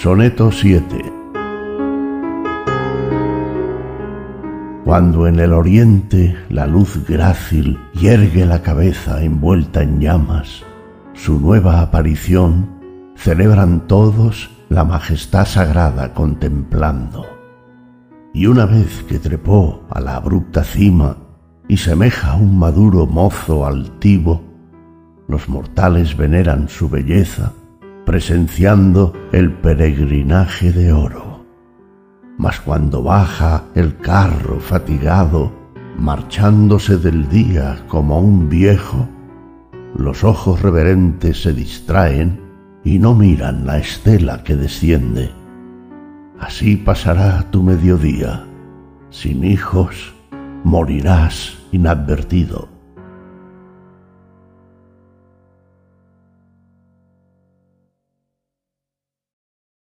Soneto 7 Cuando en el oriente la luz grácil yergue la cabeza envuelta en llamas, su nueva aparición celebran todos la majestad sagrada contemplando. Y una vez que trepó a la abrupta cima y semeja a un maduro mozo altivo, los mortales veneran su belleza, presenciando el peregrinaje de oro. Mas cuando baja el carro fatigado, marchándose del día como un viejo, los ojos reverentes se distraen y no miran la estela que desciende. Así pasará tu mediodía. Sin hijos, morirás inadvertido.